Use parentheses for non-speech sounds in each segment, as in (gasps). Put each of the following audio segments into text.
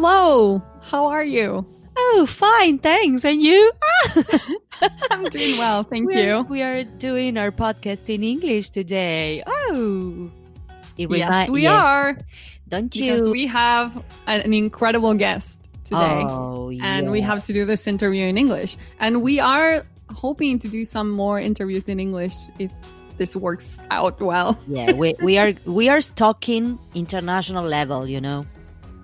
Hello, how are you? Oh, fine, thanks. And you? (laughs) I'm doing well, thank we you. Are, we are doing our podcast in English today. Oh, yes, we yeah. are. Don't you? Because we have an incredible guest today, oh, yeah. and we have to do this interview in English. And we are hoping to do some more interviews in English if this works out well. yeah, we, we are we are talking international level, you know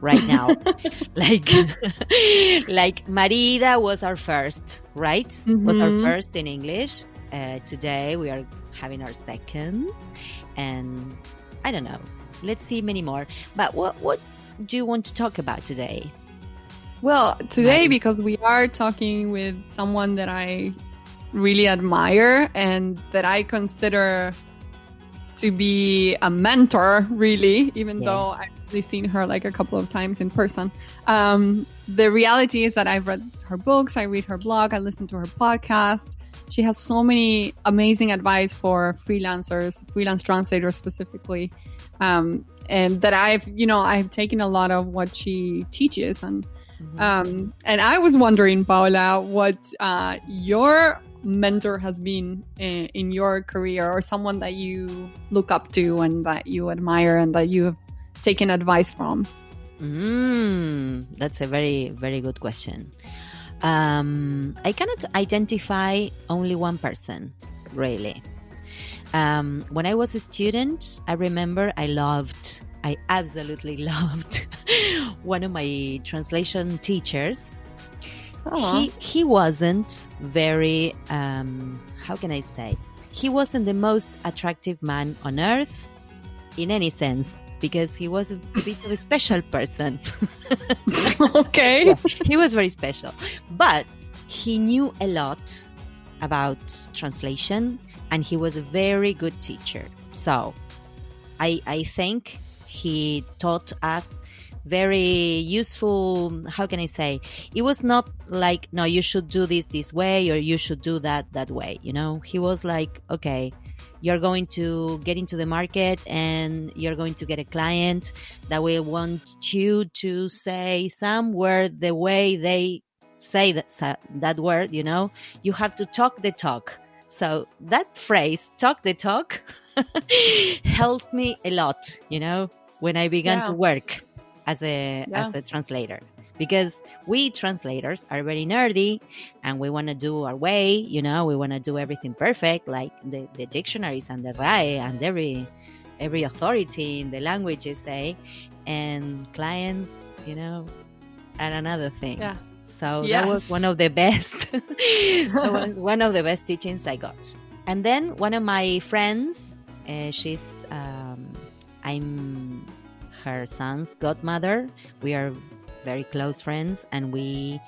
right now. (laughs) like (laughs) like Marida was our first, right? Mm-hmm. Was our mm-hmm. first in English. Uh, today we are having our second, and I don't know. Let's see many more. But what what do you want to talk about today? Well, today because we are talking with someone that I really admire and that I consider to be a mentor, really, even yeah. though I've only seen her like a couple of times in person. Um, the reality is that I've read her books, I read her blog, I listen to her podcast. She has so many amazing advice for freelancers, freelance translators specifically, um, and that I've, you know, I've taken a lot of what she teaches, and mm-hmm. um, and I was wondering, Paula, what uh, your mentor has been in, in, your career or someone that you look up to and that you admire and that you have taken advice from? Mm, that's a very, very good question. Um, I cannot identify only one person, really. Um, when I was a student, I remember I loved, I absolutely (laughs) loved one of my translation teachers he he wasn't very um, how can I say? He wasn't the most attractive man on earth in any sense because he was a bit of a special person. (laughs) (laughs) okay. Yeah, he was very special. But he knew a lot about translation and he was a very good teacher. So I I think he taught us very useful how can i say? It was not like no you should do this this way or you should do that that way you know? He was like okay you're going to get into the market and you're going to get a client that will want you to say some word the way they say that that word you know? You have to talk the talk. So that phrase talk the talk (laughs) helped me a lot you know when i began yeah. to work as a yeah. as a translator. Because we translators are very nerdy and we want to do our way you know? We want to do everything perfect like the, the dictionaries and the RAE and every every authority in the languages say and clients you know and another thing. Yeah. So yes. that was one of the best (laughs) (laughs) one of the best teachings i got. And then one of my friends uh, she's um, i'm her son's godmother. We are very close friends and we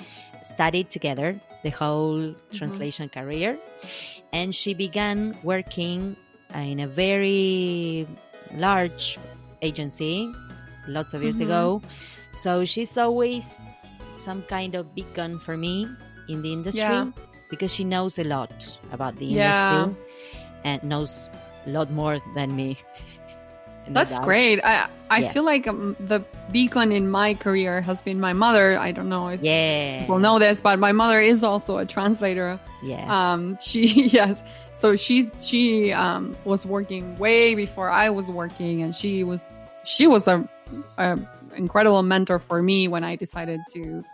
studied together the whole mm-hmm. translation career. And she began working in a very large agency lots of years mm-hmm. ago. So she's always some kind of beacon for me in the industry yeah. because she knows a lot about the yeah. industry and knows a lot more than me. (laughs) That's great. I I yeah. feel like um, the beacon in my career has been my mother. I don't know if yeah. people know this, but my mother is also a translator. Yes. Um. She (laughs) yes. So she's she um was working way before I was working, and she was she was a, a incredible mentor for me when I decided to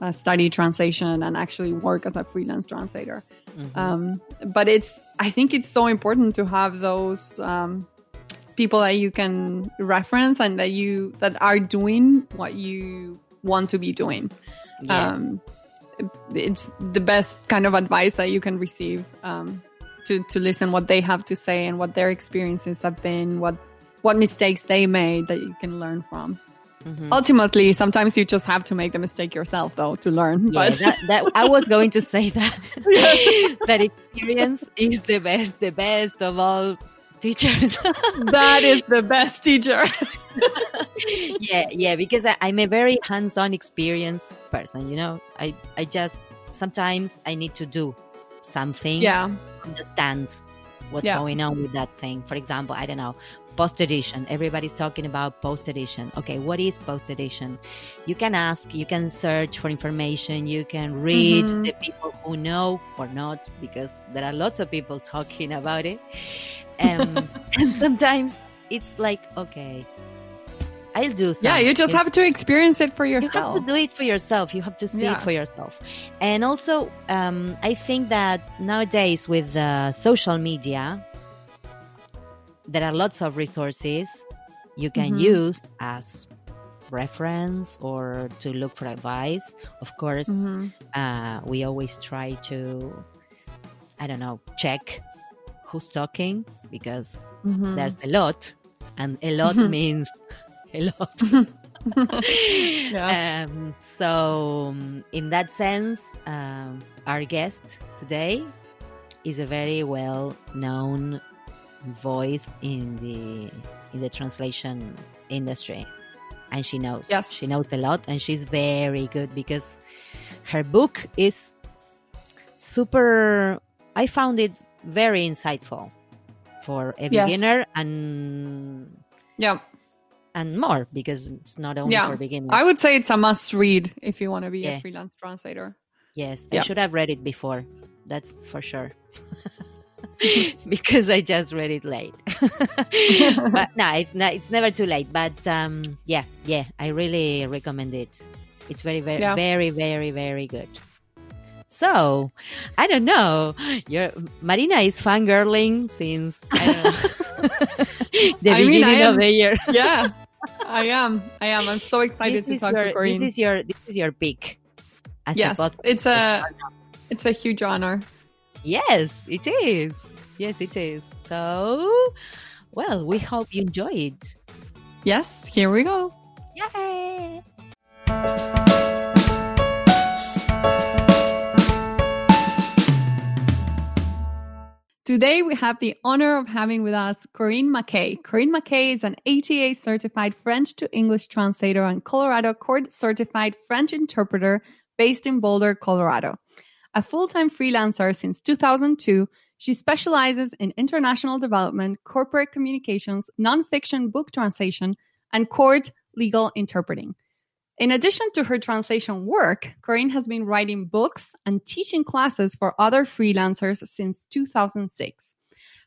uh, study translation and actually work as a freelance translator. Mm-hmm. Um, but it's I think it's so important to have those um, people that you can reference and that you that are doing what you want to be doing. Yeah. Um, it's the best kind of advice that you can receive um, to to listen what they have to say and what their experiences have been, what what mistakes they made that you can learn from. Mm-hmm. Ultimately, sometimes you just have to make the mistake yourself, though, to learn. Yeah, but that, that, I was going to say that (laughs) (laughs) that experience is the best, the best of all teachers. (laughs) that is the best teacher. (laughs) yeah, yeah, because I, am a very hands-on experience person. You know, I I just sometimes I need to do something. Yeah, understand what's yeah. going on with that thing. For example, I don't know, post edition everybody's talking about post edition okay what is post edition you can ask you can search for information you can read Mhm. the people who know or not because there are lots of people (laughs) talking about it um, (laughs) and sometimes it's like okay i'll do some Yeah, you just have to experience it for you have yourself. to do it for yourself you have to see Yeah. it for yourself and also um, i think that nowadays with uh, social media there are lots of resources you can Mhm. use as reference or to look for advice of course Mhm. uh, we always try to i don't know check who's talking because Mhm. there's a lot and a lot Mhm. means (laughs) a lot (laughs) Yeah. um, so um, in that sense um, our guest today is a very well known voice in the in the translation industry and she knows Yes. she knows a lot and she's very good because her book is super i found it very insightful for a Yes. beginner and Yeah, and more because it's not only Yeah. for beginners I would say it's a must read if you want to be Yeah. a freelance translator. yes Yeah. i should have read it before that's for sure (laughs) (laughs) because i just read it late (laughs) but no it's not it's never too late but um yeah yeah i really recommend it it's very very very very very good so i don't know your marina is fangirling since I don't know, (laughs) the I mean, beginning of the year (laughs) yeah, I am. I am. I'm so excited to is talk your, to Corinne. this is your this is your pick as yes, a it's a it's a huge honor. Yes, it is. Yes, it is. So, well, we hope you enjoy it. Yes, here we go. Yay! Today, we have the honor of having with us Corinne McKay. Corinne McKay is an ATA certified French to English translator and Colorado Court certified French interpreter based in Boulder, Colorado. A full time freelancer since 2002, she specializes in international development, corporate communications, nonfiction book translation, and court legal interpreting. In addition to her translation work, Corinne has been writing books and teaching classes for other freelancers since 2006.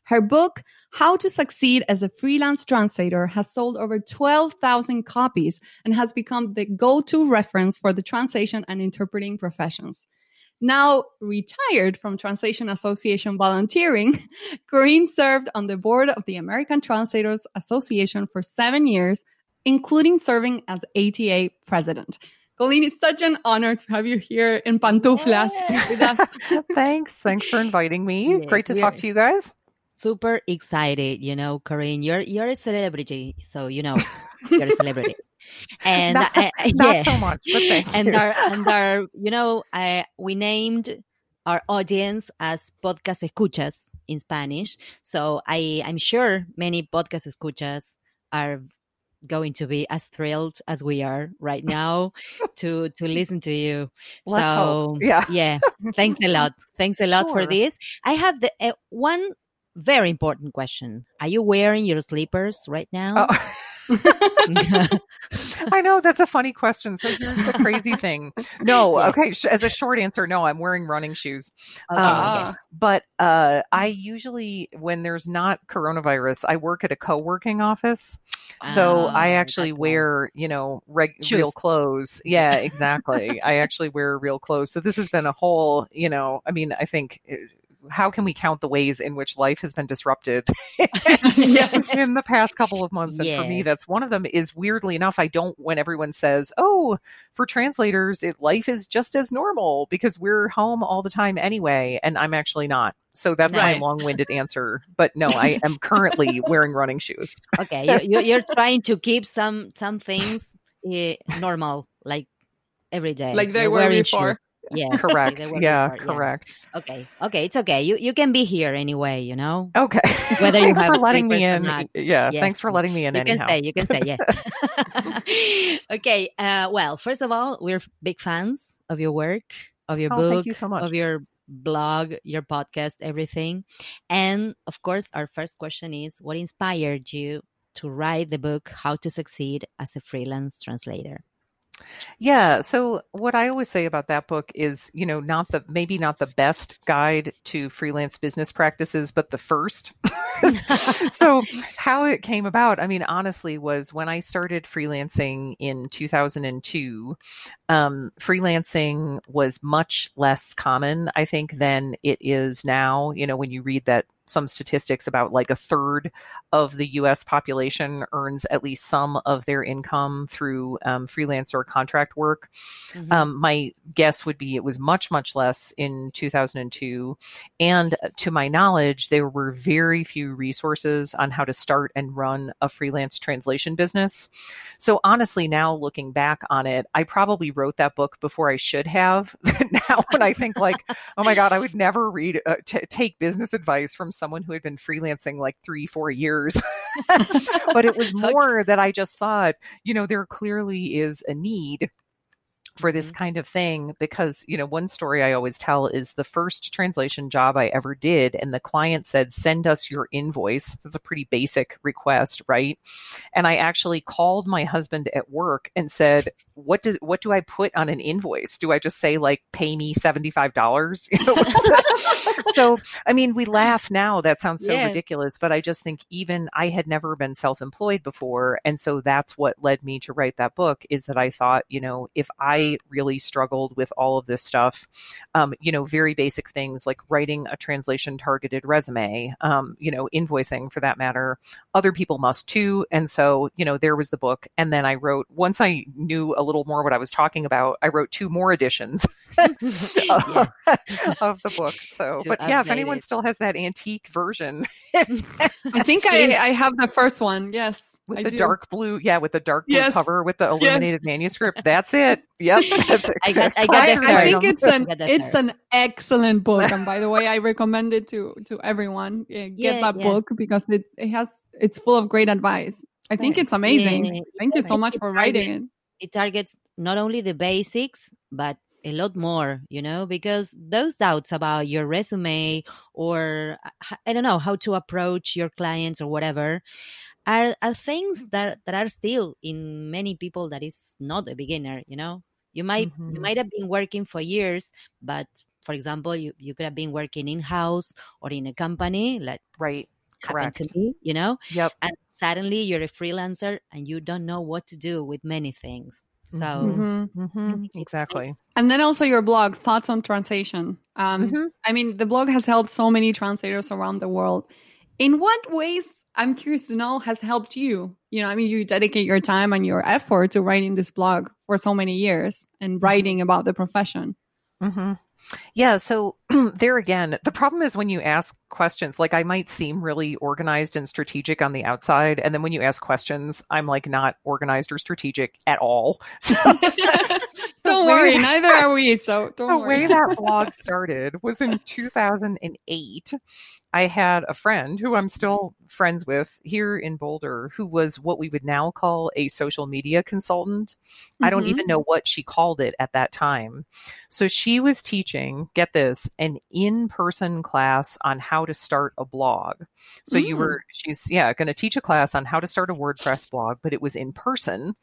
Her book, How to Succeed as a Freelance Translator, has sold over 12,000 copies and has become the go to reference for the translation and interpreting professions. Now retired from Translation Association volunteering, (laughs) Corinne served on the board of the American Translators Association for seven years including serving as ATA president. Colleen, it's such an honor to have you here in Pantuflas. (laughs) Thanks. Thanks for inviting me. Yeah, Great to we talk to you guys. Super excited, you know, Corinne. You're you're a celebrity, so you know you're a celebrity. (laughs) And not, uh, uh, (laughs) not so much, but thank and you. our and our you know uh, we named our audience as podcast escuchas in spanish so i i'm sure many podcast escuchas are going to be as thrilled as we are right now to to (laughs) listen to you Let's so hope. Yeah. yeah thanks a lot thanks a lot for this i have the uh, one very important question are you wearing your slippers right now Oh. (laughs) (laughs) I know that's a funny question. So here's the crazy (laughs) thing. No, okay. sh- As a short answer, no, I'm wearing running shoes. Okay, Um, okay. But uh, I usually, when there's not coronavirus, I work at a co-working office. So I Ah, actually wear, you know, reg- real clothes. Yeah, exactly. I actually wear real clothes. So this has been a whole, you know, I mean, I think. uh, How can we count the ways in which life has been disrupted (laughs) Yes. in the past couple of months? And for me, that's one of them. Is weirdly enough, I don't. When everyone says, "Oh, for translators, it, life is just as normal because we're home all the time anyway," and I'm actually not. So that's Right. my long-winded answer. But no, I am currently (laughs) wearing running shoes. okay you, you, you're trying to keep some some things uh, normal like every day like they You're were wearing before. Yes (laughs) Correct. yeah, correct. okay okay it's okay you you can be here anyway you know Okay. (laughs) Whether you thanks have for letting me in. Yeah, Yes. thanks for letting me in. you can stay you can stay yeah (laughs) okay uh well first of all we're big fans of your work of your Oh, book thank you so much. of your blog your podcast everything and of course our first question is what inspired you to write the book How to Succeed as a Freelance Translator? Yeah. So what I always say about that book is, you know, not the maybe not the best guide to freelance business practices, but the first. (laughs) so how it came about, I mean, honestly, was when I started freelancing in 2002. Um, freelancing was much less common, I think, than it is now. You know, when you read that some statistics about like a third of the US population earns at least some of their income through um, freelance or contract work. Mm-hmm. Um, my guess would be it was much, much less in 2002. And to my knowledge, there were very few resources on how to start and run a freelance translation business. So honestly, now looking back on it, I probably wrote that book before I should have. (laughs) now, when I think like, oh my God, I would never read, uh, t- take business advice from someone who had been freelancing like three, four years. (laughs) but it was more that I just thought, you know, there clearly is a need for this mm-hmm. kind of thing because you know one story i always tell is the first translation job i ever did and the client said send us your invoice. That's a pretty basic request right? And i actually called my husband at work and said what do what do i put on an invoice? Do i just say like pay me $75 (laughs) you know, (laughs) so i mean we laugh now. That sounds so yeah. ridiculous but i just think even i had never been self-employed before and so that's what led me to write that book is that i thought you know if i really struggled with all of this stuff. Um, you know, very basic things like writing a translation targeted resume, um, you know, invoicing for that matter. Other people must too. And so, you know, there was the book. And then I wrote, once I knew a little more what I was talking about, I wrote two more editions (laughs) (laughs) of, (laughs) of, the book. So, to but yeah, if anyone it. still has that antique version, I think I, I have the first one. Yes. With I the do. dark blue, yeah, with the dark blue yes. cover with the illuminated yes. manuscript. That's it. Yep. (laughs) I got, I got I think it's an it's an excellent book, and by the way, I recommend it to to everyone. Uh, get yeah, that yeah. book because it's it has it's full of great advice. I think it's amazing. Yeah, Thank you so much for writing it. It targets not only the basics, but a lot more, you know, because those doubts about your resume or uh, I don't know how to approach your clients or whatever are are things that that are still in many people that is not a beginner, you know? You might mm-hmm. you might have been working for years but for example you, you could have been working in house or in a company like right. happened to me you know? Yep. And suddenly you're a freelancer and you don't know what to do with many things. So mm-hmm. Mm-hmm. exactly. And then also your blog thoughts on translation. Um, mm-hmm. i mean the blog has helped so many translators around the world in what ways i'm curious to know has helped you you know i mean you dedicate your time and your effort to writing this blog for so many years and mm-hmm. writing about the profession mm-hmm. Yeah. So (clears throat) there again, the problem is when you ask questions, like I might seem really organized and strategic on the outside. And then when you ask questions, I'm like not organized or strategic at all. (laughs) So, (laughs) don't worry. That, neither are we. So (laughs) don't the worry. way that blog started was in 2008. I had a friend who I'm still friends with here in Boulder who was what we would now call a social media consultant. Mm-hmm. I don't even mm-hmm. know what she called it at that time. So she was teaching, get this, an in person class on how to start a blog. So mm. you were, she's, yeah, going to teach a class on how to start a WordPress blog, but it was in person.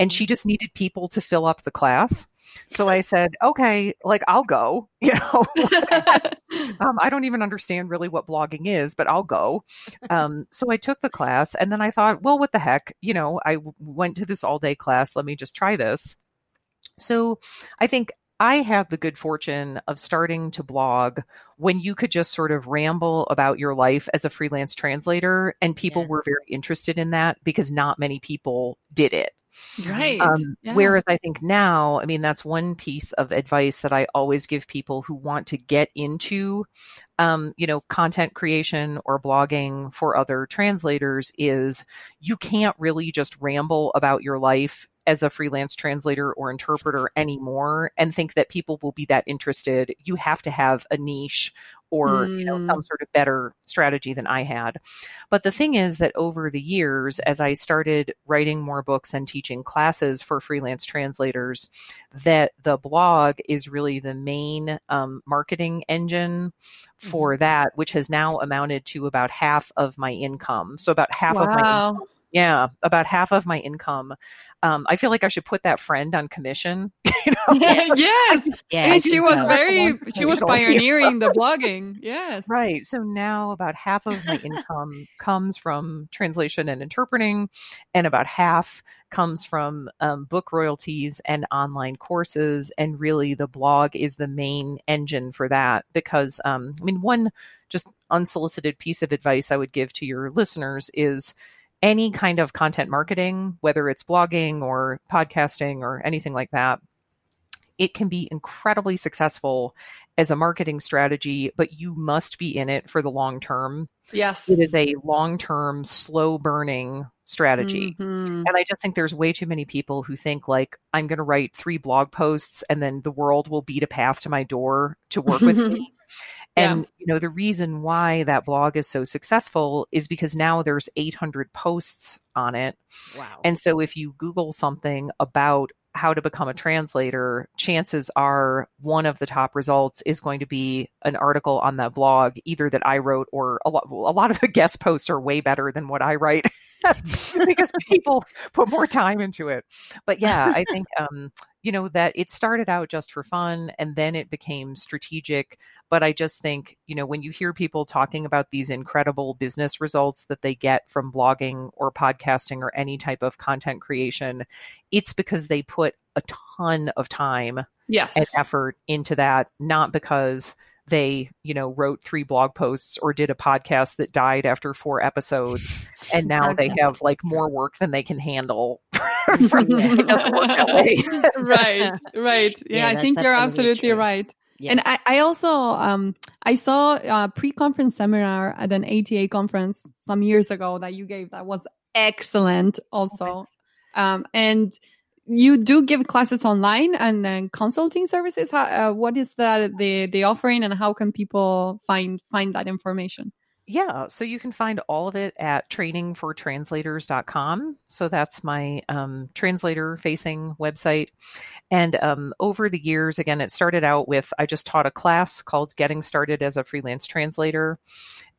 And she just needed people to fill up the class. So I said, okay, like I'll go, (laughs) you know, (laughs) um, I don't even understand really what blogging is, but I'll go. Um, so I took the class and then I thought, well, what the heck, you know, I went to this all day class. Let me just try this. So I think I had the good fortune of starting to blog when you could just sort of ramble about your life as a freelance translator, and people yeah. were very interested in that because not many people did it. Right. Um, yeah. Whereas I think now, I mean, that's one piece of advice that I always give people who want to get into, um, you know, content creation or blogging for other translators is you can't really just ramble about your life as a freelance translator or interpreter anymore and think that people will be that interested. You have to have a niche or mm. you know some mm. sort of better strategy than I had. But the thing is that over the years as I started writing more books and teaching classes for freelance translators that the blog is really the main um, marketing engine for mm. that which has now amounted to about half of my income. So about half wow. of my income Yeah, about half of my income. Um, I feel like I should put that friend on commission. (laughs) you know? (laughs) yes. Yeah, and she was so. very she was pioneering the (laughs) blogging. Yes. Right. So now about half of my income comes from translation and interpreting, and about half comes from um, book royalties and online courses. And really, the blog is the main engine for that because, um, I mean, one just unsolicited piece of advice I would give to your listeners is any kind of content marketing, whether it's blogging or podcasting or anything like that, it can be incredibly successful as a marketing strategy, but you must be in it for the long term. Yes. It is a long term, slow burning strategy. Mhm. And I just think there's way too many people who think like I'm going to write three blog posts and then the world will beat a path to my door to work with me. (laughs) Yeah. And you know the reason why that blog is so successful is because now there's 800 posts on it. Wow. And so if you Google something about how to become a translator, chances are one of the top results is going to be an article on that blog, either that I wrote or a lot, a lot of the guest posts are way better than what I write (laughs) (laughs) because people put more time into it. But yeah, I think, (laughs) um, you know, that it started out just for fun and then it became strategic. But I just think, you know, when you hear people talking about these incredible business results that they get from blogging or podcasting or any type of content creation, it's because they put a ton of time yes. and effort into that, not because they, you know, wrote three blog posts or did a podcast that died after four episodes and (laughs) now they have like more work than they can handle. (laughs) from- it doesn't work that way. (laughs) right. Right. Yeah, Yeah, I think you're absolutely true. right. Yes. And I, I also um I saw a pre-conference seminar at an ATA conference some years ago that you gave that was excellent also. Um and you do give classes online and then consulting services. How, uh, what is the, the the offering and how can people find find that information? Yeah, so you can find all of it at trainingfortranslators.com. So that's my um, translator facing website. And um, over the years, again, it started out with I just taught a class called Getting Started as a Freelance Translator.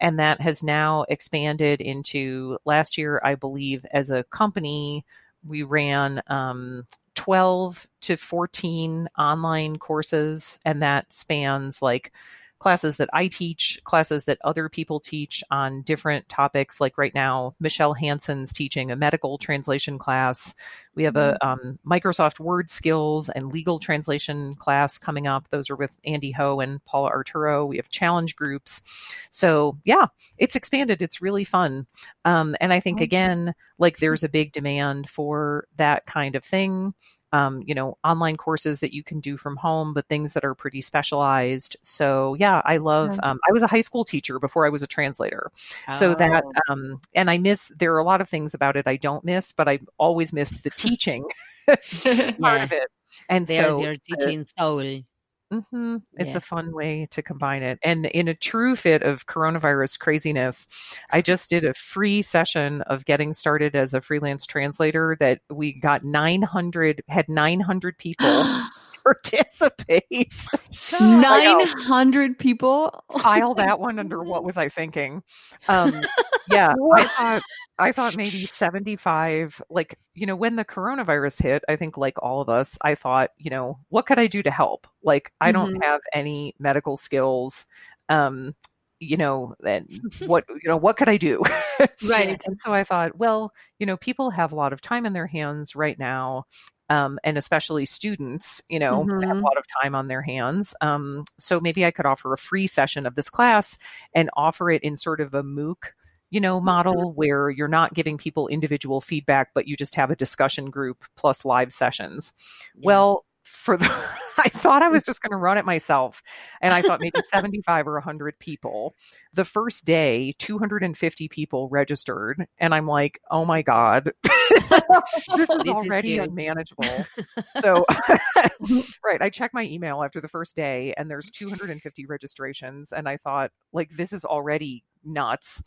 And that has now expanded into last year, I believe, as a company, we ran um, 12 to 14 online courses, and that spans like classes that I teach, classes that other people teach on different topics. Like right now, Michelle Hansen's teaching a medical translation class. We have a um, Microsoft Word skills and legal translation class coming up. Those are with Andy Ho and Paula Arturo. We have challenge groups. So yeah, it's expanded. It's really fun. Um, and I think again, like there's a big demand for that kind of thing um, you know, online courses that you can do from home, but things that are pretty specialized. So yeah, I love. Um, I was a high school teacher before I was a translator, so that Oh. um, and I miss. There are a lot of things about it I don't miss, but I always missed the teaching (laughs) (laughs) part Yeah. of it. And there's so your teaching soul. Hmm It's Yeah. a fun way to combine it. And in a true fit of coronavirus craziness, I just did a free session of getting started as a freelance translator that we got 900, had 900 people (gasps) participate. Nine hundred people. File that (laughs) one under what was I thinking? Um, yeah, I thought I thought maybe 75 like you know when the coronavirus hit I think like all of us I thought you know what could I do to help like I don't have any medical skills um you know and what you know what could I do (laughs) Right. and so I thought well you know people have a lot of time in their hands right now um, and especially students, you know, have a lot of time on their hands. Um, so maybe I could offer a free session of this class and offer it in sort of a MOOC, you know, model where you're not giving people individual feedback, but you just have a discussion group plus live sessions. Yeah. Well, for the, (laughs) I thought I was just going to run it myself. And I thought maybe 75 or 100 people. The first day, 250 people registered. And I'm like, oh my God. (laughs) (laughs) this is is already huge. unmanageable. (laughs) So, (laughs) right, I checked my email after the first day and there's 250 registrations. And I thought, like, this is already nuts.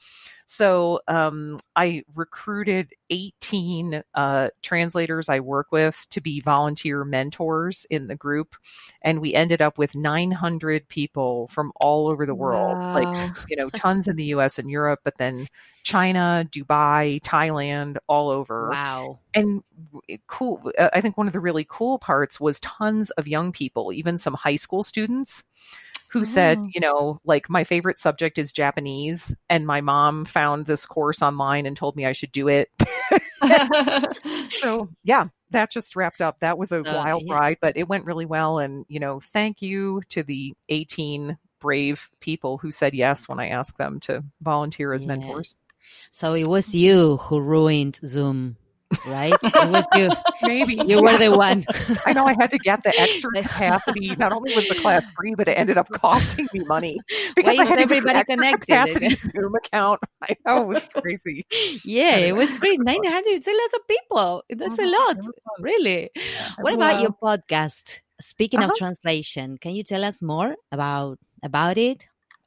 So, um, I recruited 18 uh, translators I work with to be volunteer mentors in the group. And we ended up with 900 people from all over the world, like, you know, tons in the US and Europe, but then China, Dubai, Thailand, all over Wow. and cool uh, i think one of the really cool parts was tons of young people even some high school students who said Oh. you know like my favorite subject is japanese and my mom found this course online and told me i should do it (laughs) so (laughs) yeah that just wrapped up that was a So, wild yeah. ride but it went really well and you know thank you to the 18 brave people who said yes when i asked them to volunteer as Yeah. mentors So it was you who ruined Zoom, right? Was you. (laughs) maybe You were the one. I know I had to get the extra (laughs) capacity. Not only was the class free, but it ended up costing me money (laughs) because Why I had to everybody extra connected? capacity Zoom account. I know it was crazy. Yeah, it was great. Anyway. 900. It's a lot of people. That's a Mhm. lot, It was fun. really. What about your podcast? Speaking of Uh-huh. translation, can you tell us more about about it?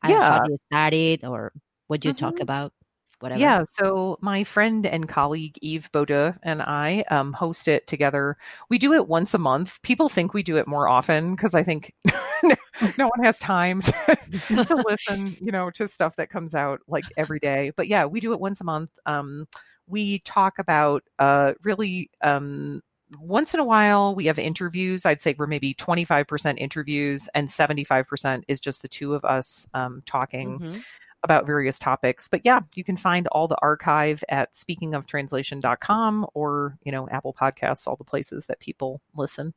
Yeah. How you started or what you talk Mhm. about? Whatever. Yeah, so my friend and colleague Eve Bodeux and I um, host it together. We do it once a month. People think we do it more often because I think (laughs) no one has time (laughs) to listen, you know, to stuff that comes out like every day. But yeah, we do it once a month. Um, we talk about uh, really um, once in a while we have interviews. I'd say we're maybe 25% interviews and 75% is just the two of us um, talking Mhm. About various topics. But yeah, you can find all the archive at speakingoftranslation.com or, you know, Apple Podcasts, all the places that people listen.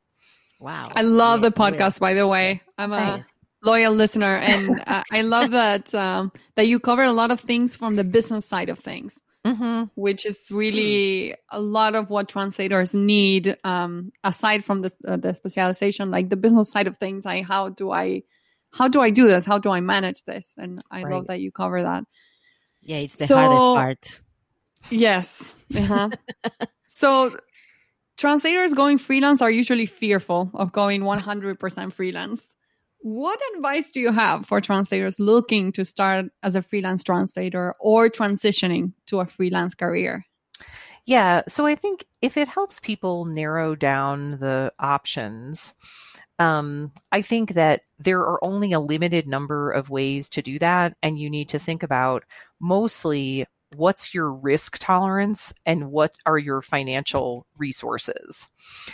Wow. I love Yeah, the podcast, by the way. I'm a Thanks. loyal listener, and uh, I love that um, that you cover a lot of things from the business side of things, Mm-hmm. which is really a lot of what translators need. Um, aside from the uh, the specialization, like the business side of things, like how do I how do I do this? How do I manage this? And I Right. love that you cover that. Yeah, it's the So- hardest part. Yes. Uh-huh. (laughs) so translators going freelance are usually fearful of going 100% freelance. What advice do you have for translators looking to start as a freelance translator or transitioning to a freelance career? Yeah. So I think if it helps people narrow down the options, um, I think that there are only a limited number of ways to do that. And you need to think about mostly what's your risk tolerance and what are your financial resources.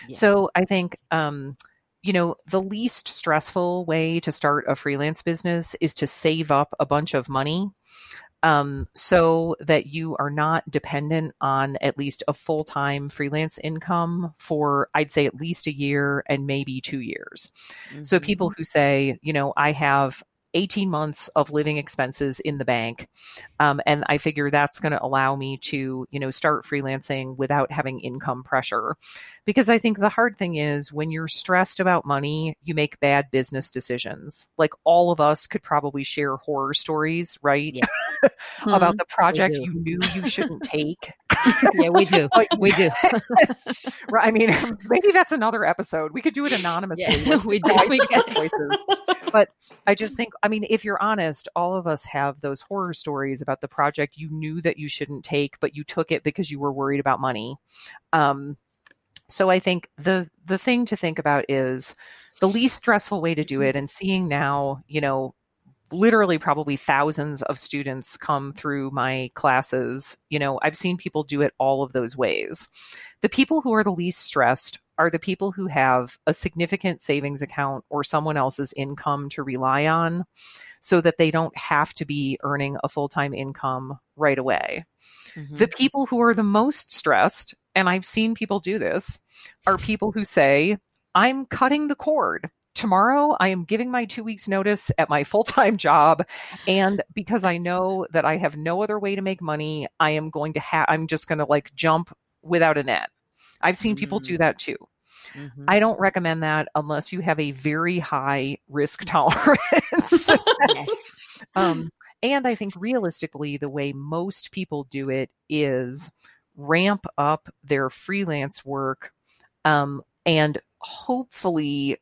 Yeah. So I think, um, you know, the least stressful way to start a freelance business is to save up a bunch of money um, so that you are not dependent on at least a full time freelance income for, I'd say, at least a year and maybe two years. So Mhm. people who say, you know, I have 18 months of living expenses in the bank. Um, and I figure that's going to allow me to, you know, start freelancing without having income pressure. Because I think the hard thing is when you're stressed about money, you make bad business decisions. Like all of us could probably share horror stories, right? Yeah. (laughs) about the project you knew you shouldn't take. (laughs) yeah, we do. (laughs) We do. Right. I mean, maybe that's another episode. We could do it anonymously. Yeah, we do. We choices. But I just think, I mean, if you're honest, all of us have those horror stories about the project you knew that you shouldn't take, but you took it because you were worried about money. Um, so I think the the thing to think about is the least stressful way to do it. And seeing now, you know, literally probably thousands of students come through my classes. You know, I've seen people do it all of those ways. The people who are the least stressed are the people who have a significant savings account or someone else's income to rely on so that they don't have to be earning a full time income right away. Mhm. The people who are the most stressed, and I've seen people do this, are people who say, I'm cutting the cord. Tomorrow, I am giving my two weeks' notice at my (laughs) full time job. And because I know that I have no other way to make money, I am going to have, I'm just going to like jump without a net. I've seen people do Mm. that too. Mhm. I don't recommend that unless you have a very high risk (laughs) tolerance. um, and I think realistically, the way most people do it is ramp up their freelance work um, and hopefully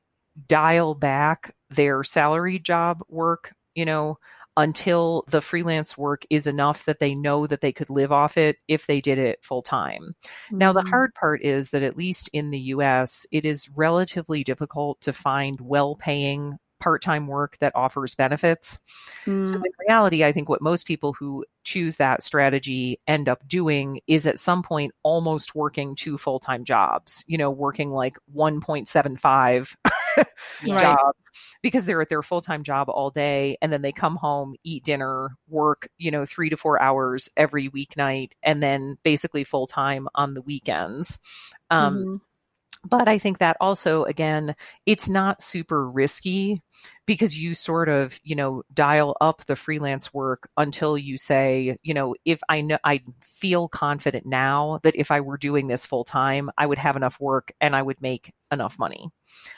dial back their salary job work, you know, until the freelance work is enough that they know that they could live off it if they did it full time. Mm-hmm. Now, the mm-hmm. hard part is that at least in the US, it is relatively difficult to find well paying part time work that offers benefits. Mm. So, in reality, I think what most people who choose that strategy end up doing is at some point almost working two full time jobs, you know, working like 1.75 (laughs) yeah. jobs because they're at their full time job all day and then they come home, eat dinner, work, you know, three to four hours every weeknight, and then basically full time on the weekends. Um, mm-hmm but I think that also, again, it's not super risky because you sort of, you know, dial up the freelance work until you say, you know, if I know, I feel confident now that if I were doing this full time, I would have enough work and I would make enough money.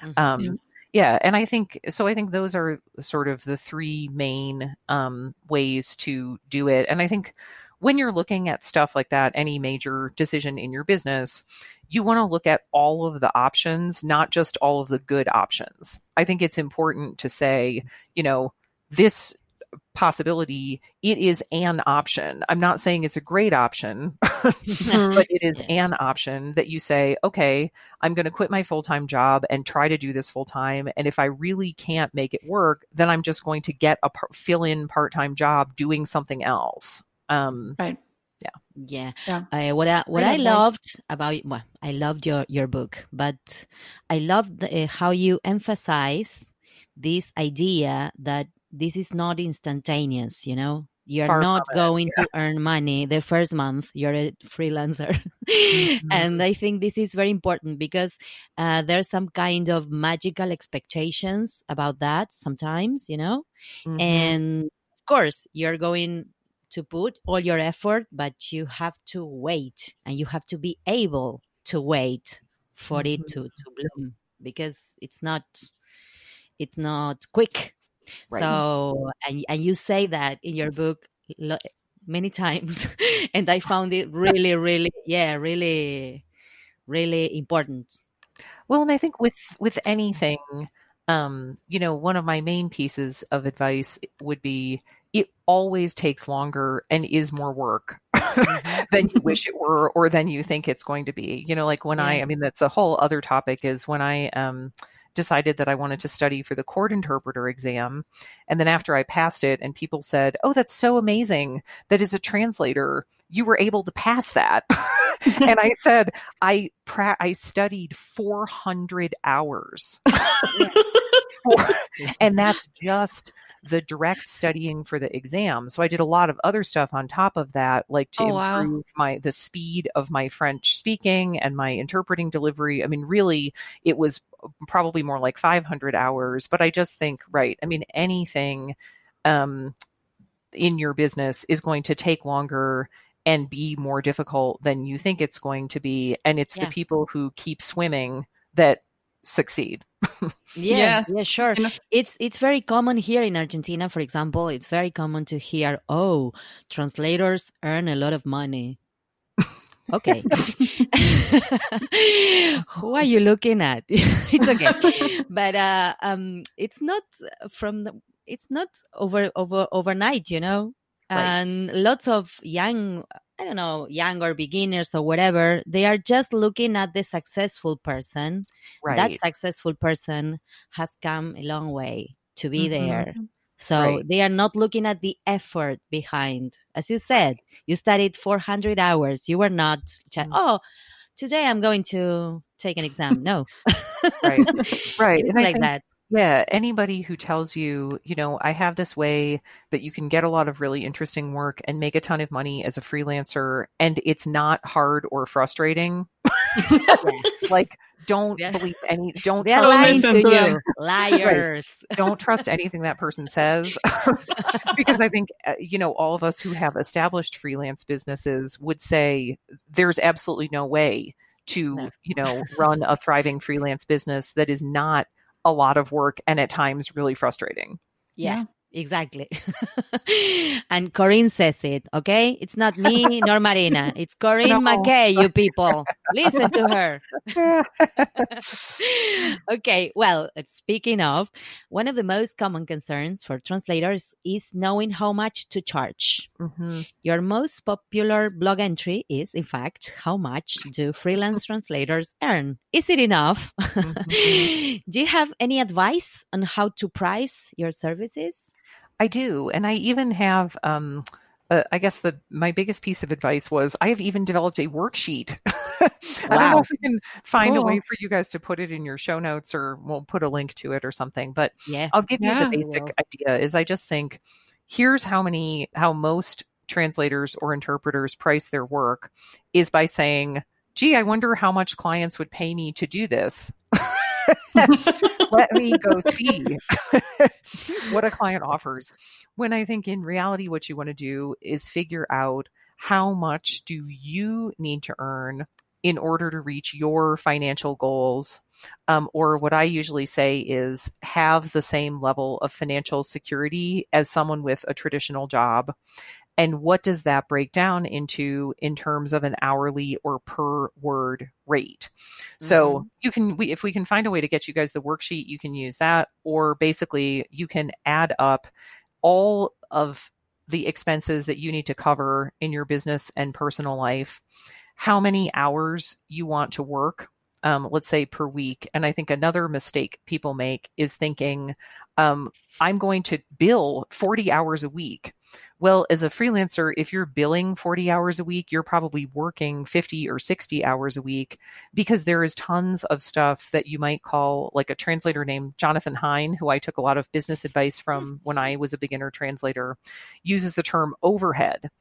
Mm-hmm. Um, yeah. yeah. And I think, so I think those are sort of the three main um, ways to do it. And I think, when you're looking at stuff like that, any major decision in your business, you want to look at all of the options, not just all of the good options. I think it's important to say, you know, this possibility, it is an option. I'm not saying it's a great option, (laughs) (laughs) but it is an option that you say, okay, I'm going to quit my full time job and try to do this full time. And if I really can't make it work, then I'm just going to get a fill in part time job doing something else. Um, right. Yeah. Yeah. Uh, what I, what I, I loved about well, I loved your your book, but I loved the, uh, how you emphasize this idea that this is not instantaneous. You know, you're Far not going yeah. to earn money the first month. You're a freelancer, (laughs) mm-hmm. and I think this is very important because uh, there's some kind of magical expectations about that sometimes. You know, mm-hmm. and of course you're going to put all your effort, but you have to wait and you have to be able to wait for mm-hmm. it to, to bloom because it's not it's not quick. Right. So and and you say that in your book many times (laughs) and I found it (laughs) really really yeah really really important. Well, and I think with with anything um, you know, one of my main pieces of advice would be it always takes longer and is more work (laughs) mm-hmm. than you wish it were or than you think it's going to be. You know, like when yeah. I, I mean, that's a whole other topic is when I, um, decided that I wanted to study for the court interpreter exam. And then after I passed it, and people said, Oh, that's so amazing that as a translator, you were able to pass that. (laughs) and I said, I, pra- I studied 400 hours. (laughs) and that's just the direct studying for the exam. So I did a lot of other stuff on top of that, like to oh, improve wow. my the speed of my French speaking and my interpreting delivery. I mean, really, it was probably more like 500 hours. But I just think, right? I mean, anything um, in your business is going to take longer and be more difficult than you think it's going to be. And it's yeah. the people who keep swimming that succeed. yeah, yes. yeah, sure. It's it's very common here in Argentina, for example. It's very common to hear, "Oh, translators earn a lot of money." Okay (laughs) who are you looking at (laughs) it's okay but uh um it's not from the it's not over over overnight you know right. and lots of young I don't know, young or beginners or whatever, they are just looking at the successful person. Right. That successful person has come a long way to be mm-hmm. there. So right. they are not looking at the effort behind. As you said, you studied 400 hours. You were not, mm. oh, today I'm going to take an exam. (laughs) No. right. (laughs) Right. like think, that. Yeah, anybody who tells you, you know, I have this way that you can get a lot of really interesting work and make a ton of money as a freelancer and it's not hard or frustrating. (laughs) like don't yeah. believe any don't They're lying to you. liars right. don't trust anything that person says (laughs) because i think uh, you know all of us who have established freelance businesses would say there's absolutely no way to no. you know run a thriving freelance business that is not a lot of work and at times really frustrating. Yeah. Exactly. (laughs) and Corinne says it, okay? It's not me nor Marina. It's Corinne no. McKay, you people. Listen to her. (laughs) okay, well, speaking of, one of the most common concerns for translators is knowing how much to charge. Mm-hmm. Your most popular blog entry is, in fact, how much do freelance translators earn? Is it enough? Mm-hmm. (laughs) do you have any advice on how to price your services? I do, and I even have. Um, uh, I guess the my biggest piece of advice was I have even developed a worksheet. wow. (laughs) I don't know if we can find cool. a way for you guys to put it in your show notes, or we'll put a link to it or something. But yeah, I'll give yeah, you the basic idea. Is I just think here's how many how most translators or interpreters price their work is by saying, "Gee, I wonder how much clients would pay me to do this." (laughs) (laughs) Let me go (laughs) see (laughs) what a client offers. When I think in reality, what you want to do is figure out how much do you need to earn in order to reach your financial goals. Um, or what I usually say is have the same level of financial security as someone with a traditional job and what does that break down into in terms of an hourly or per word rate mm-hmm. so you can we, if we can find a way to get you guys the worksheet you can use that or basically you can add up all of the expenses that you need to cover in your business and personal life how many hours you want to work um, let's say per week. And I think another mistake people make is thinking, um, I'm going to bill 40 hours a week. Well, as a freelancer, if you're billing 40 hours a week, you're probably working 50 or 60 hours a week because there is tons of stuff that you might call like a translator named Jonathan Hine, who I took a lot of business advice from when I was a beginner translator, uses the term overhead.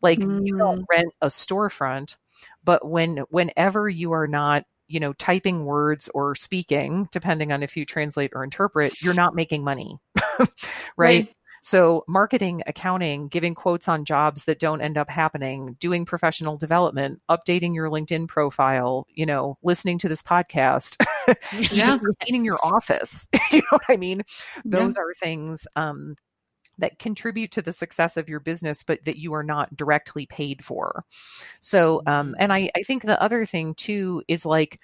Like mm. you don't mm. rent a storefront, but when whenever you are not you know typing words or speaking depending on if you translate or interpret you're not making money (laughs) right? right? So, marketing, accounting, giving quotes on jobs that don't end up happening, doing professional development, updating your LinkedIn profile, you know, listening to this podcast, (laughs) yeah. cleaning your office. (laughs) you know what I mean? Those yeah. are things um, that contribute to the success of your business, but that you are not directly paid for. So, um, mm-hmm. and I, I think the other thing too is like,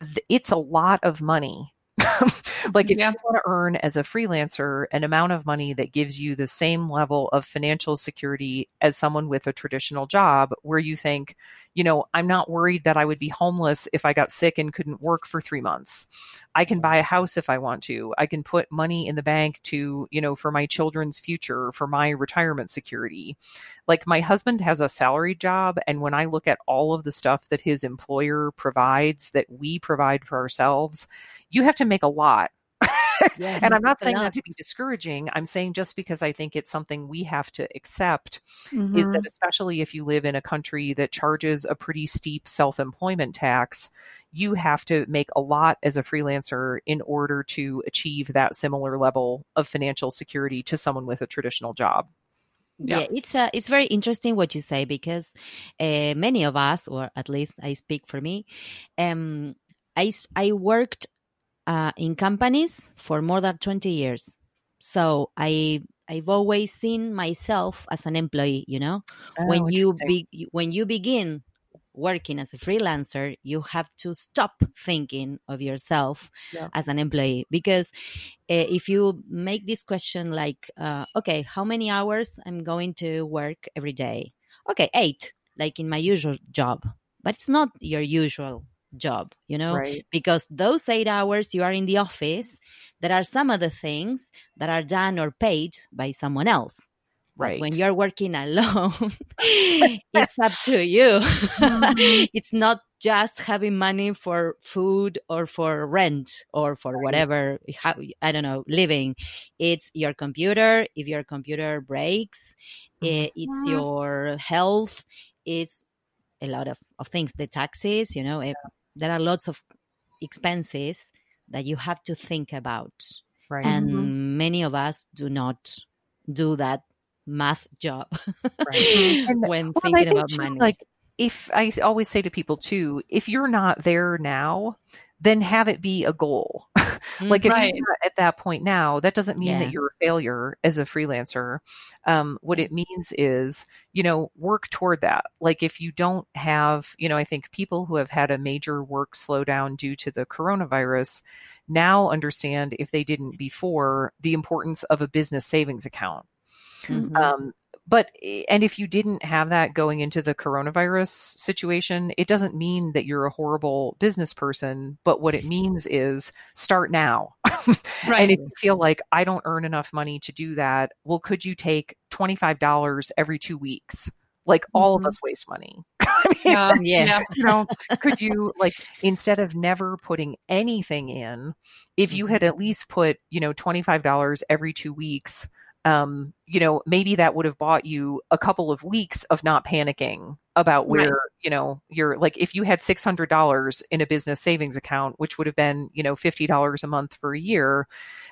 th- it's a lot of money (laughs) like if yeah. you want to earn as a freelancer an amount of money that gives you the same level of financial security as someone with a traditional job where you think, you know, I'm not worried that I would be homeless if I got sick and couldn't work for 3 months. I can buy a house if I want to. I can put money in the bank to, you know, for my children's future, for my retirement security. Like my husband has a salary job and when I look at all of the stuff that his employer provides that we provide for ourselves, you have to make a lot. (laughs) Yes, and I'm not saying that to be discouraging. I'm saying just because I think it's something we have to accept mm-hmm. is that mm-hmm. especially if you live in a country that charges a pretty steep self employment tax, you have to make a lot as a freelancer in order to achieve that similar level of financial security to someone with a traditional job. Yeah. yeah, it's uh, it's very interesting what you say because uh, many of us, or at least I speak for me, um, I I worked uh, in companies for more than 20 years. So I I've always seen myself as an employee, you know. Oh, when you be, when you begin working as a freelancer, you have to stop thinking of yourself yeah. as an employee because uh, if you make this question like, uh, okay, how many hours I'm going to work every day? Okay, eight, like in my usual job, but it's not your usual job you know right. because those eight hours you are in the office there are some other things that are done or paid by someone else right but when you're working alone (laughs) (laughs) it's up to you mm-hmm. (laughs) it's not just having money for food or for rent or for right. whatever i don't know living it's your computer if your computer breaks mm-hmm. it's your health it's a lot of, of things the taxes you know yeah there are lots of expenses that you have to think about. Right. And mm-hmm. many of us do not do that math job right. (laughs) when well, thinking about money. Like if I always say to people too, if you're not there now, then have it be a goal. (laughs) like if Right. you're at that point now, that doesn't mean Yeah. that you're a failure as a freelancer. Um, what it means is, you know, work toward that. Like if you don't have, you know, I think people who have had a major work slowdown due to the coronavirus now understand if they didn't before the importance of a business savings account. Mhm. Um, but and if you didn't have that going into the coronavirus situation, it doesn't mean that you're a horrible business person. But what it means is start now. Right. (laughs) And if you feel like I don't earn enough money to do that, well, could you take twenty five dollars every two weeks? Like all of Mhm. us waste money. (laughs) I mean. Yes. Yeah. (laughs) you know, could you like instead of never putting anything in, if you Mhm. had at least put, you know, $25 every two weeks, um, you know, maybe that would have bought you a couple of weeks of not panicking about Right. where, you know, you're like if you had $600 in a business savings account, which would have been, you know, $50 a month for a year,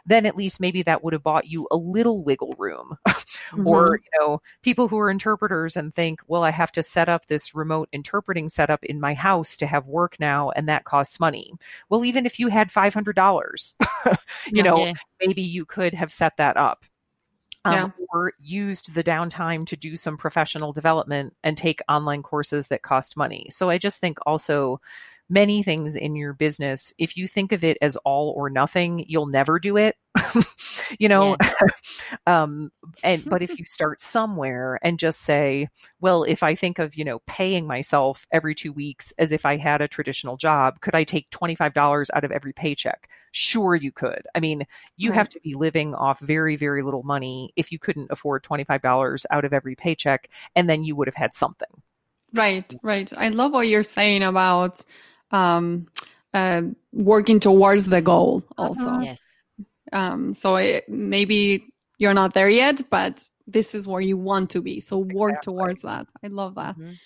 then at least maybe that would have bought you a little wiggle room (laughs) Mm-hmm. or you know people who are interpreters and think well i have to set up this remote interpreting setup in my house to have work now and that costs money well even if you had $500 (laughs) you Yeah. know maybe you could have set that up um, Yeah. or used the downtime to do some professional development and take online courses that cost money so i just think also many things in your business. If you think of it as all or nothing you'll never do it (laughs) you know? (laughs) Um and but if you (laughs) start somewhere and just say well if i think of you know paying myself every 2 weeks as if i had a traditional job could i take $25 out of every paycheck? Sure you could. I mean you Right. have to be living off very very little money if you couldn't afford $25 out of every paycheck and then you would have had something. Right, right. I love what you're saying about um, uh, working towards the goal also. Yes. Um, so it, maybe you're not there yet, but this is where you want to be. So work Exactly. towards that. I love that. Mhm.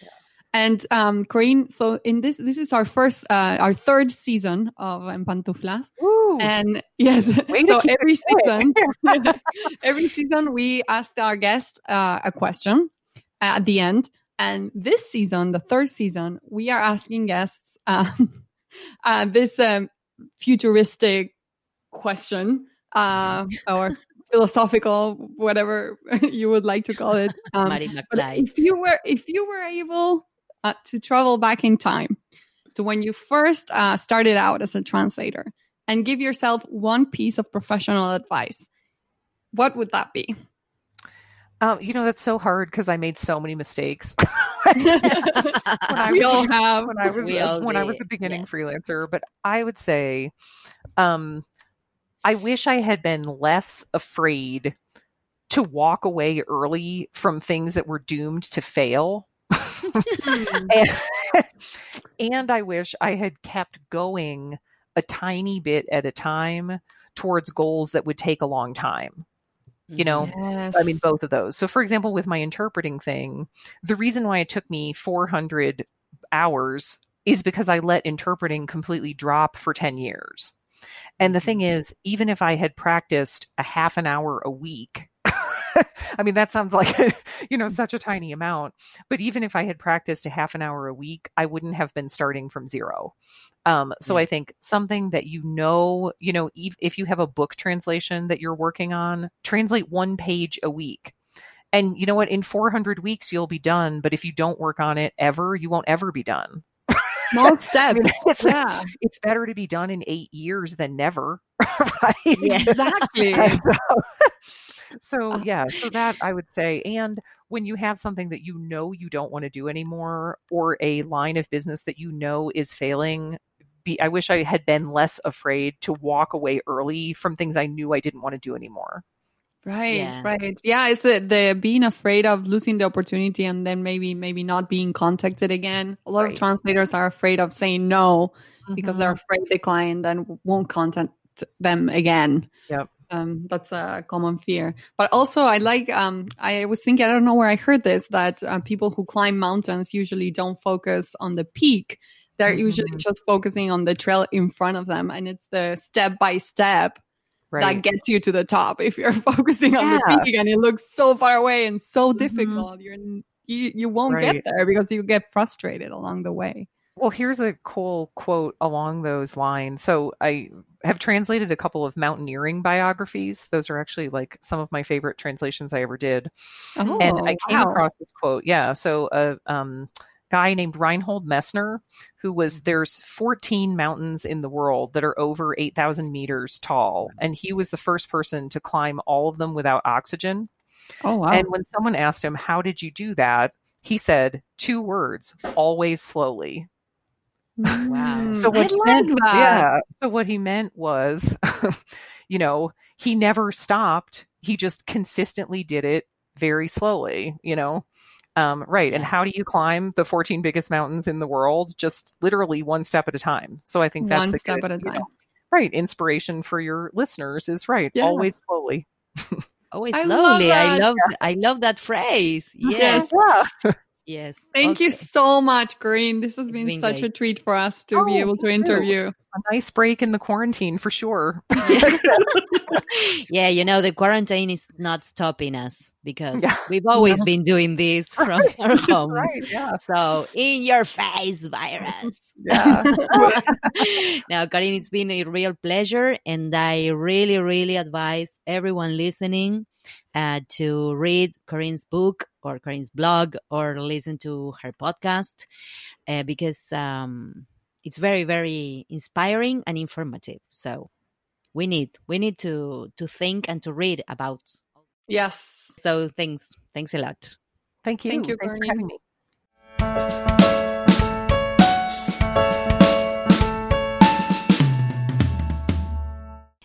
And um, Corinne, so in this, this is our first, uh, our third season of En Pantuflas. Woo! And yes, Way (laughs) so every season, (laughs) (laughs) every season we ask our guests uh, a question at the end. And this season, the third season, we are asking guests um, (laughs) uh, this um, futuristic question uh, or (laughs) philosophical, whatever (laughs) you would like to call it. Um, Marty but McFly. if you were if you were able uh, to travel back in time to when you first uh, started out as a translator and give yourself one piece of professional advice, what would that be? Um, you know, that's so hard because I made so many mistakes. (laughs) We was- all have. when I was a- when I was a beginning yes. freelancer, but I would say, um, I wish I had been less afraid to walk away early from things that were doomed to fail. Hmm. and, (laughs) and I wish I had kept going a tiny bit at a time towards goals that would take a long time. You mm-hmm. know, Yes. I mean, both of those. So, for example, with my interpreting thing, the reason why it took me 400 hours is because I let interpreting completely drop for 10 years. And the thing mm-hmm. is, even if I had practiced a half an hour a week, (laughs) I mean, that sounds like, (laughs) you know, such a tiny amount. But even if I had practiced a half an hour a week, I wouldn't have been starting from zero. Um, so Yeah. I think something that you know, you know, ev- if you have a book translation that you're working on, translate one page a week. And you know what? In 400 weeks, you'll be done. But if you don't work on it ever, you won't ever be done. small (laughs) steps. mean, it's- yeah, It's better to be done in eight years than never, right? Yeah. exactly. So, so Uh, yeah, so that I would say, and when you have something that you know you don't want to do anymore, or a line of business that you know is failing, be I wish I had been less afraid to walk away early from things I knew I didn't want to do anymore. Right, Yeah. right. Yeah, it's the the being afraid of losing the opportunity and then maybe maybe not being contacted again. A lot Right. of translators are afraid of saying no because Mhm. they're afraid the client then won't contact them again. Yep. Um, that's a common fear. But also, I like. Um, I was thinking. I don't know where I heard this. That uh, people who climb mountains usually don't focus on the peak. They're usually Mhm. just focusing on the trail in front of them, and it's the step by step right. that gets you to the top. If you're (laughs) focusing on Yeah. the peak and it looks so far away and so Mhm. difficult, you're you you won't Right. get there because you get frustrated along the way. Well, here's a cool quote along those lines. So I have translated a couple of mountaineering biographies. Those are actually like some of my favorite translations I ever did. Oh, and I came wow. across this quote. Yeah. So a um, guy named Reinhold Messner, who was there's 14 mountains in the world that are over 8,000 meters tall, and he was the first person to climb all of them without oxygen. Oh wow. And when someone asked him, "How did you do that?" he said two words: "Always slowly." Wow. So Mm, I what he like meant, that. yeah. So what he meant was, (laughs) you know, he never stopped. He just consistently did it very slowly. You know, um, right? And how do you climb the 14 biggest mountains in the world? Just literally one step at a time. So I think that's One a step good, at a you time. know, right inspiration for your listeners is right. Yeah. Always slowly. (laughs) Always I love slowly. I that. love I love that phrase. (laughs) Yes. Yeah. Yes. Thank you so much, Corinne. This has been, been such a treat for us to be Oh, able to interview. A nice break in the quarantine for sure. (laughs) (laughs) yeah, you know, the quarantine is not stopping us because Yeah. we've always No. been doing this (laughs) from our homes. right. Yeah. So, in your face, virus. Yeah. now, Corinne, it's been a real pleasure, and I really, really advise everyone listening uh, to read Corinne's book or Corinne's blog or listen to her podcast uh, because um, it's very, very inspiring and informative. So, we need we need to to think and to read about. Yes. So, thanks, thanks a lot. Thank you. Thank you, Thanks for having me.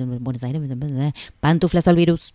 en Buenos Aires, Pantuflas al virus.